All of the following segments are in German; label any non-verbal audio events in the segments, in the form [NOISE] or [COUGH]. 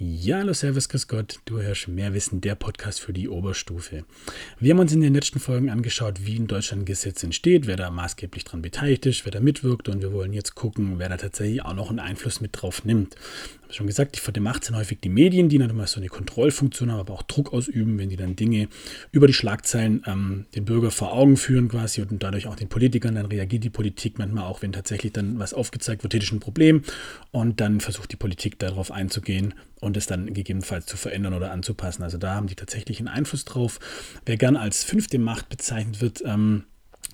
Ja, hallo, Servus, Grüß Gott. Du hörst mehr Wissen, der Podcast für die Oberstufe. Wir haben uns in den letzten Folgen angeschaut, wie in Deutschland ein Gesetz entsteht, wer da maßgeblich daran beteiligt ist, wer da mitwirkt und wir wollen jetzt gucken, wer da tatsächlich auch noch einen Einfluss mit drauf nimmt. Schon gesagt, die vor dem Macht sind häufig die Medien, die dann so eine Kontrollfunktion haben, aber auch Druck ausüben, wenn die dann Dinge über die Schlagzeilen ähm, den Bürger vor Augen führen quasi und dadurch auch den Politikern, dann reagiert die Politik manchmal auch, wenn tatsächlich dann was aufgezeigt wird, ist ein Problem und dann versucht die Politik darauf einzugehen und es dann gegebenenfalls zu verändern oder anzupassen. Also da haben die tatsächlich einen Einfluss drauf. Wer gern als fünfte Macht bezeichnet wird, ähm,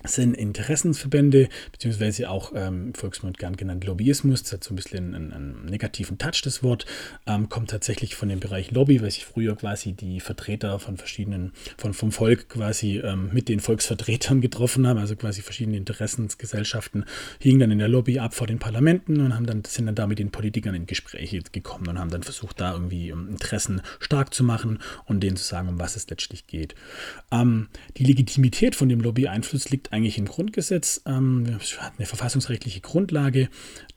sind Interessensverbände, beziehungsweise auch ähm, Volksmund gern genannt Lobbyismus, das hat so ein bisschen einen, einen negativen Touch, das Wort, ähm, kommt tatsächlich von dem Bereich Lobby, weil sich früher quasi die Vertreter von verschiedenen, von, vom Volk quasi ähm, mit den Volksvertretern getroffen haben, also quasi verschiedene Interessensgesellschaften hingen dann in der Lobby ab vor den Parlamenten und haben dann, sind dann da mit den Politikern in Gespräche gekommen und haben dann versucht, da irgendwie ähm, Interessen stark zu machen und denen zu sagen, um was es letztlich geht. Ähm, die Legitimität von dem Lobby-Einfluss liegt eigentlich im Grundgesetz. Ähm, wir eine verfassungsrechtliche Grundlage,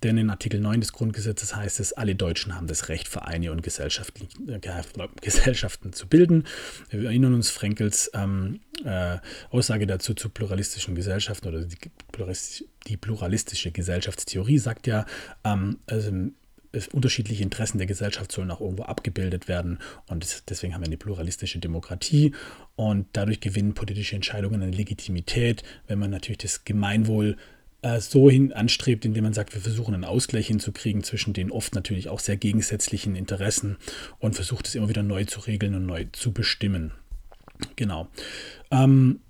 denn in Artikel 9 des Grundgesetzes heißt es, alle Deutschen haben das Recht, Vereine und äh, Gesellschaften zu bilden. Wir erinnern uns Frenkels ähm, äh, Aussage dazu zu pluralistischen Gesellschaften oder die, die pluralistische Gesellschaftstheorie sagt ja, ähm, also unterschiedliche Interessen der Gesellschaft sollen auch irgendwo abgebildet werden. Und deswegen haben wir eine pluralistische Demokratie. Und dadurch gewinnen politische Entscheidungen eine Legitimität, wenn man natürlich das Gemeinwohl äh, so hin anstrebt, indem man sagt, wir versuchen einen Ausgleich hinzukriegen zwischen den oft natürlich auch sehr gegensätzlichen Interessen und versucht es immer wieder neu zu regeln und neu zu bestimmen. Genau. Ähm,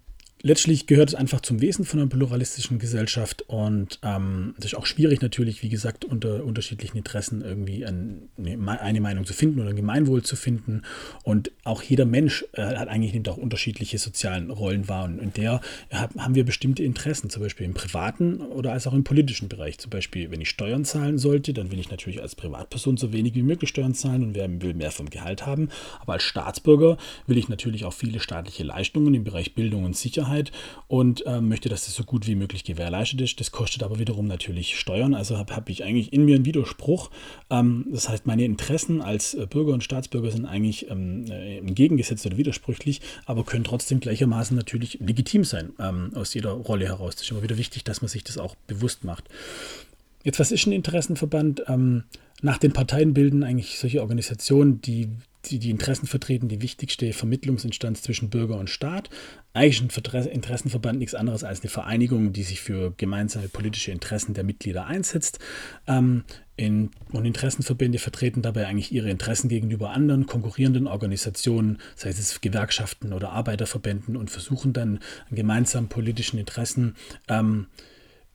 letztlich gehört es einfach zum Wesen von einer pluralistischen Gesellschaft und ähm, es ist auch schwierig natürlich, wie gesagt, unter unterschiedlichen Interessen irgendwie ein, eine Meinung zu finden oder ein Gemeinwohl zu finden. Und auch jeder Mensch äh, hat eigentlich nimmt auch unterschiedliche sozialen Rollen wahr. Und in der hab, haben wir bestimmte Interessen, zum Beispiel im privaten oder als auch im politischen Bereich. Zum Beispiel, wenn ich Steuern zahlen sollte, dann will ich natürlich als Privatperson so wenig wie möglich Steuern zahlen und wer will mehr vom Gehalt haben, aber als Staatsbürger will ich natürlich auch viele staatliche Leistungen im Bereich Bildung und Sicherheit Sicherheit und äh, möchte, dass das so gut wie möglich gewährleistet ist. Das kostet aber wiederum natürlich Steuern. Also habe hab ich eigentlich in mir einen Widerspruch. Ähm, das heißt, meine Interessen als äh, Bürger und Staatsbürger sind eigentlich ähm, äh, entgegengesetzt oder widersprüchlich, aber können trotzdem gleichermaßen natürlich legitim sein ähm, aus jeder Rolle heraus. Das ist immer wieder wichtig, dass man sich das auch bewusst macht. Jetzt, was ist ein Interessenverband? Ähm, nach den Parteien bilden eigentlich solche Organisationen, die die, die Interessen vertreten, die wichtigste Vermittlungsinstanz zwischen Bürger und Staat. Eigentlich ein Interessenverband nichts anderes als eine Vereinigung, die sich für gemeinsame politische Interessen der Mitglieder einsetzt. Ähm, in, und Interessenverbände vertreten dabei eigentlich ihre Interessen gegenüber anderen konkurrierenden Organisationen, sei es Gewerkschaften oder Arbeiterverbänden, und versuchen dann gemeinsam politischen Interessen ähm,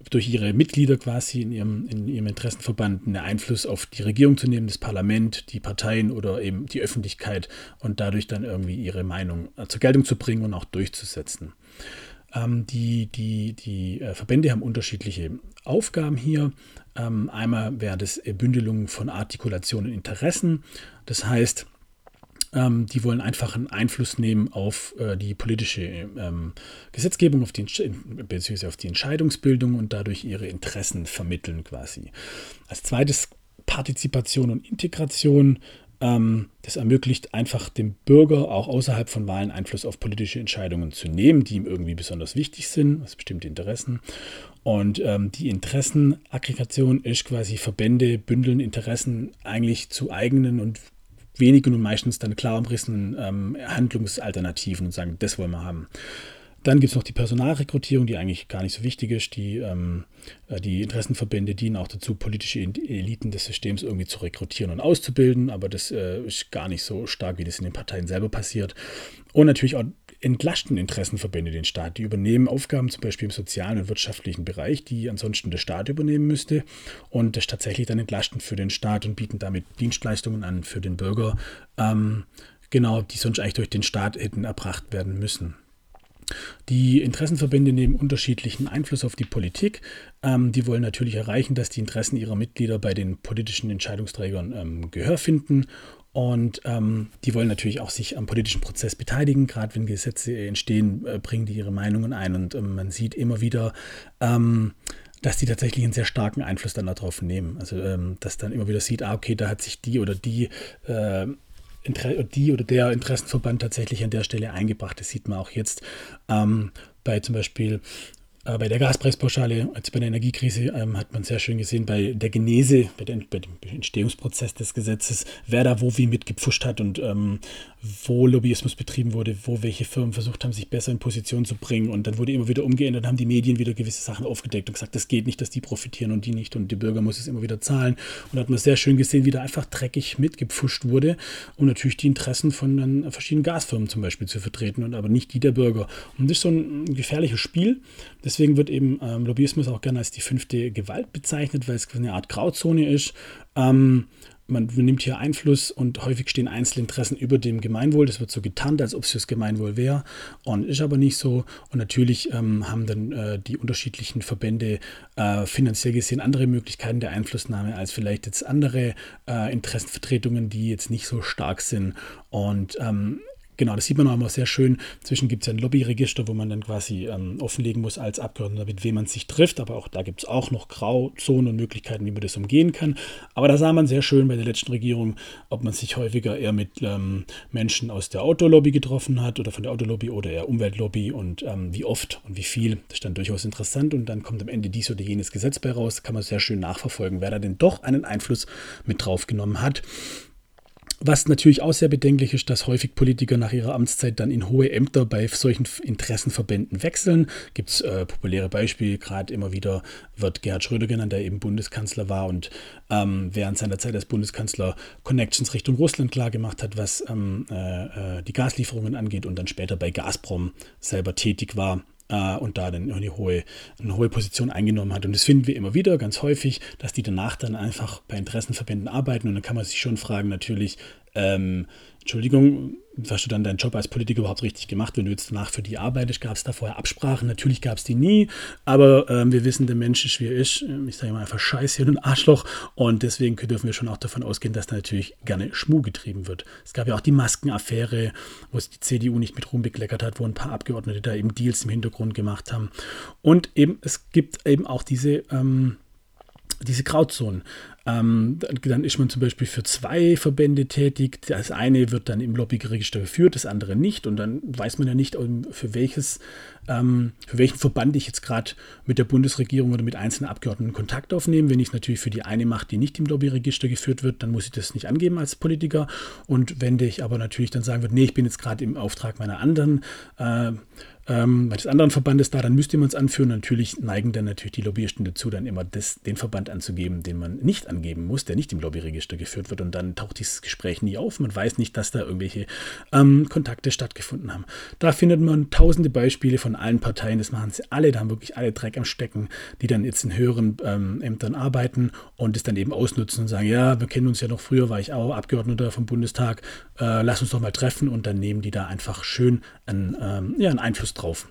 durch ihre Mitglieder quasi in ihrem, in ihrem Interessenverband einen Einfluss auf die Regierung zu nehmen, das Parlament, die Parteien oder eben die Öffentlichkeit und dadurch dann irgendwie ihre Meinung äh, zur Geltung zu bringen und auch durchzusetzen. Ähm, die die, die äh, Verbände haben unterschiedliche Aufgaben hier. Ähm, einmal wäre das Bündelung von Artikulationen und Interessen. Das heißt, ähm, die wollen einfach einen Einfluss nehmen auf äh, die politische ähm, Gesetzgebung, auf die, beziehungsweise auf die Entscheidungsbildung und dadurch ihre Interessen vermitteln quasi. Als zweites Partizipation und Integration. Ähm, das ermöglicht einfach dem Bürger auch außerhalb von Wahlen Einfluss auf politische Entscheidungen zu nehmen, die ihm irgendwie besonders wichtig sind, also bestimmte Interessen. Und ähm, die Interessenaggregation ist quasi Verbände bündeln Interessen eigentlich zu eigenen und wenigen und meistens dann klar umrissenen ähm, Handlungsalternativen und sagen, das wollen wir haben. Dann gibt es noch die Personalrekrutierung, die eigentlich gar nicht so wichtig ist. Die, ähm, äh, die Interessenverbände dienen auch dazu, politische Eliten des Systems irgendwie zu rekrutieren und auszubilden, aber das äh, ist gar nicht so stark, wie das in den Parteien selber passiert. Und natürlich auch entlasten Interessenverbände den Staat. Die übernehmen Aufgaben zum Beispiel im sozialen und wirtschaftlichen Bereich, die ansonsten der Staat übernehmen müsste und das tatsächlich dann entlasten für den Staat und bieten damit Dienstleistungen an für den Bürger, ähm, genau, die sonst eigentlich durch den Staat hätten erbracht werden müssen. Die Interessenverbände nehmen unterschiedlichen Einfluss auf die Politik. Ähm, die wollen natürlich erreichen, dass die Interessen ihrer Mitglieder bei den politischen Entscheidungsträgern ähm, Gehör finden und ähm, die wollen natürlich auch sich am politischen Prozess beteiligen. Gerade wenn Gesetze entstehen, äh, bringen die ihre Meinungen ein. Und ähm, man sieht immer wieder, ähm, dass die tatsächlich einen sehr starken Einfluss dann darauf nehmen. Also, ähm, dass dann immer wieder sieht, ah, okay, da hat sich die oder die äh, die oder der Interessenverband tatsächlich an der Stelle eingebracht. Das sieht man auch jetzt ähm, bei zum Beispiel äh, bei der Gaspreispauschale, also bei der Energiekrise, ähm, hat man sehr schön gesehen, bei der Genese, bei, der, bei, dem Entstehungsprozess des Gesetzes, wer da wo wie mitgepfuscht hat und ähm, wo Lobbyismus betrieben wurde, wo welche Firmen versucht haben, sich besser in Position zu bringen. Und dann wurde immer wieder umgeändert, haben die Medien wieder gewisse Sachen aufgedeckt und gesagt, das geht nicht, dass die profitieren und die nicht und die Bürger muss es immer wieder zahlen. Und da hat man sehr schön gesehen, wie da einfach dreckig mitgepfuscht wurde, um natürlich die Interessen von dann verschiedenen Gasfirmen zum Beispiel zu vertreten und aber nicht die der Bürger. Und das ist so ein gefährliches Spiel. Das Deswegen wird eben ähm, Lobbyismus auch gerne als die fünfte Gewalt bezeichnet, weil es eine Art Grauzone ist. Ähm, man nimmt hier Einfluss und häufig stehen Einzelinteressen über dem Gemeinwohl. Das wird so getarnt, als ob es fürs Gemeinwohl wäre und ist aber nicht so. Und natürlich ähm, haben dann äh, die unterschiedlichen Verbände äh, finanziell gesehen andere Möglichkeiten der Einflussnahme als vielleicht jetzt andere äh, Interessenvertretungen, die jetzt nicht so stark sind. Und ähm, Genau, das sieht man auch immer sehr schön. Zwischen gibt es ja ein Lobbyregister, wo man dann quasi ähm, offenlegen muss als Abgeordneter, mit wem man sich trifft. Aber auch da gibt es auch noch Grauzonen und Möglichkeiten, wie man das umgehen kann. Aber da sah man sehr schön bei der letzten Regierung, ob man sich häufiger eher mit ähm, Menschen aus der Autolobby getroffen hat oder von der Autolobby oder eher Umweltlobby und ähm, wie oft und wie viel. Das ist dann durchaus interessant und dann kommt am Ende dies oder jenes Gesetz bei raus. Kann man sehr schön nachverfolgen, wer da denn doch einen Einfluss mit drauf genommen hat. Was natürlich auch sehr bedenklich ist, dass häufig Politiker nach ihrer Amtszeit dann in hohe Ämter bei solchen Interessenverbänden wechseln. Gibt es äh, populäre Beispiele, gerade immer wieder wird Gerhard Schröder genannt, der eben Bundeskanzler war und ähm, während seiner Zeit als Bundeskanzler Connections Richtung Russland klargemacht hat, was ähm, äh, äh, die Gaslieferungen angeht und dann später bei Gazprom selber tätig war äh, und da dann eine hohe, eine hohe Position eingenommen hat. Und das finden wir immer wieder, ganz häufig, dass die danach dann einfach bei Interessenverbänden arbeiten. Und dann kann man sich schon fragen, natürlich, ähm, Entschuldigung, hast du dann deinen Job als Politiker überhaupt richtig gemacht, wenn du jetzt danach für die arbeitest? Gab es da vorher Absprachen? Natürlich gab es die nie, aber ähm, wir wissen, der Mensch ist wie er ist. Ähm, ich sage mal einfach Scheiße und ein Arschloch und deswegen dürfen wir schon auch davon ausgehen, dass da natürlich gerne Schmuh getrieben wird. Es gab ja auch die Maskenaffäre, wo es die CDU nicht mit Ruhm bekleckert hat, wo ein paar Abgeordnete da eben Deals im Hintergrund gemacht haben. Und eben, es gibt eben auch diese ähm, diese Grauzonen. Ähm, dann ist man zum Beispiel für zwei Verbände tätig. Das eine wird dann im Lobbyregister geführt, das andere nicht. Und dann weiß man ja nicht, für welches, ähm, für welchen Verband ich jetzt gerade mit der Bundesregierung oder mit einzelnen Abgeordneten Kontakt aufnehme. Wenn ich es natürlich für die eine mache, die nicht im Lobbyregister geführt wird, dann muss ich das nicht angeben als Politiker. Und wenn ich aber natürlich dann sagen würde, nee, ich bin jetzt gerade im Auftrag meiner anderen äh, ähm, des anderen Verbandes da, dann müsste man es anführen. Natürlich neigen dann natürlich die Lobbyisten dazu, dann immer das, den Verband anzugeben, den man nicht angeben muss, der nicht im Lobbyregister geführt wird. Und dann taucht dieses Gespräch nie auf. Man weiß nicht, dass da irgendwelche ähm, Kontakte stattgefunden haben. Da findet man tausende Beispiele von allen Parteien. Das machen sie alle. Da haben wirklich alle Dreck am Stecken, die dann jetzt in höheren ähm, Ämtern arbeiten und es dann eben ausnutzen und sagen, ja, wir kennen uns ja noch früher, war ich auch Abgeordneter vom Bundestag. Äh, lass uns doch mal treffen. Und dann nehmen die da einfach schön einen, ähm, ja, einen Einfluss drauf.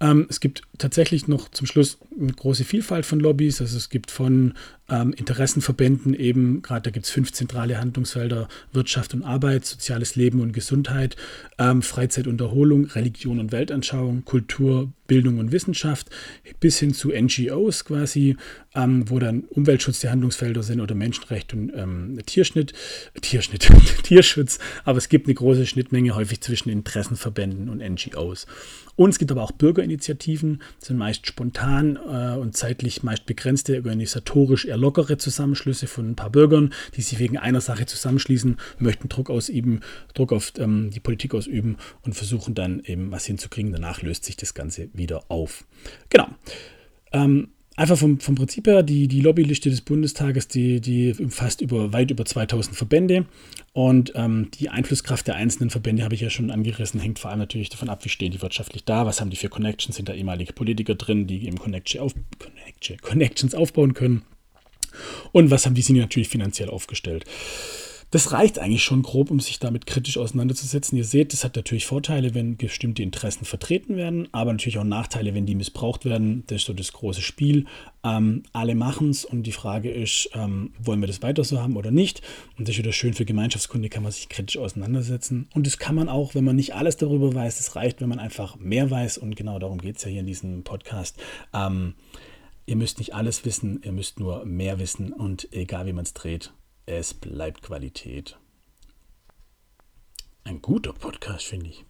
Ähm, es gibt tatsächlich noch zum Schluss eine große Vielfalt von Lobbys. Also es gibt von ähm, Interessenverbänden eben, gerade da gibt es fünf zentrale Handlungsfelder, Wirtschaft und Arbeit, soziales Leben und Gesundheit, ähm, Freizeit und Erholung, Religion und Weltanschauung, Kultur, Bildung und Wissenschaft, bis hin zu NGOs quasi, ähm, wo dann Umweltschutz die Handlungsfelder sind oder Menschenrecht und ähm, Tierschnitt, [LAUGHS] Tierschnitt, [LAUGHS] Tierschutz. Aber es gibt eine große Schnittmenge häufig zwischen Interessenverbänden und NGOs. Und es gibt aber auch Bürgerinitiativen, sind meist spontan äh, und zeitlich meist begrenzte, organisatorisch eher lockere Zusammenschlüsse von ein paar Bürgern, die sich wegen einer Sache zusammenschließen, möchten Druck ausüben, Druck auf ähm, die Politik ausüben und versuchen dann eben was hinzukriegen. Danach löst sich das Ganze wieder auf. Genau. Ähm, Einfach vom, vom Prinzip her, die, die Lobbyliste des Bundestages, die, die umfasst über, weit über 2000 Verbände und ähm, die Einflusskraft der einzelnen Verbände habe ich ja schon angerissen, hängt vor allem natürlich davon ab, wie stehen die wirtschaftlich da, was haben die für Connections, sind da ehemalige Politiker drin, die eben Connection auf, Connection, Connections aufbauen können und was haben die sich natürlich finanziell aufgestellt. Das reicht eigentlich schon grob, um sich damit kritisch auseinanderzusetzen. Ihr seht, das hat natürlich Vorteile, wenn bestimmte Interessen vertreten werden, aber natürlich auch Nachteile, wenn die missbraucht werden. Das ist so das große Spiel. Ähm, alle machen es und die Frage ist, ähm, wollen wir das weiter so haben oder nicht? Und das ist wieder schön für Gemeinschaftskunde, kann man sich kritisch auseinandersetzen. Und das kann man auch, wenn man nicht alles darüber weiß. Es reicht, wenn man einfach mehr weiß und genau darum geht es ja hier in diesem Podcast. Ähm, Ihr müsst nicht alles wissen, ihr müsst nur mehr wissen und egal wie man es dreht, es bleibt Qualität. Ein guter Podcast, finde ich.